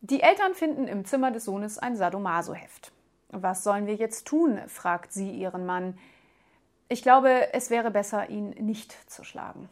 Die Eltern finden im Zimmer des Sohnes ein Sadomaso-Heft. Was sollen wir jetzt tun? fragt sie ihren Mann. Ich glaube, es wäre besser, ihn nicht zu schlagen.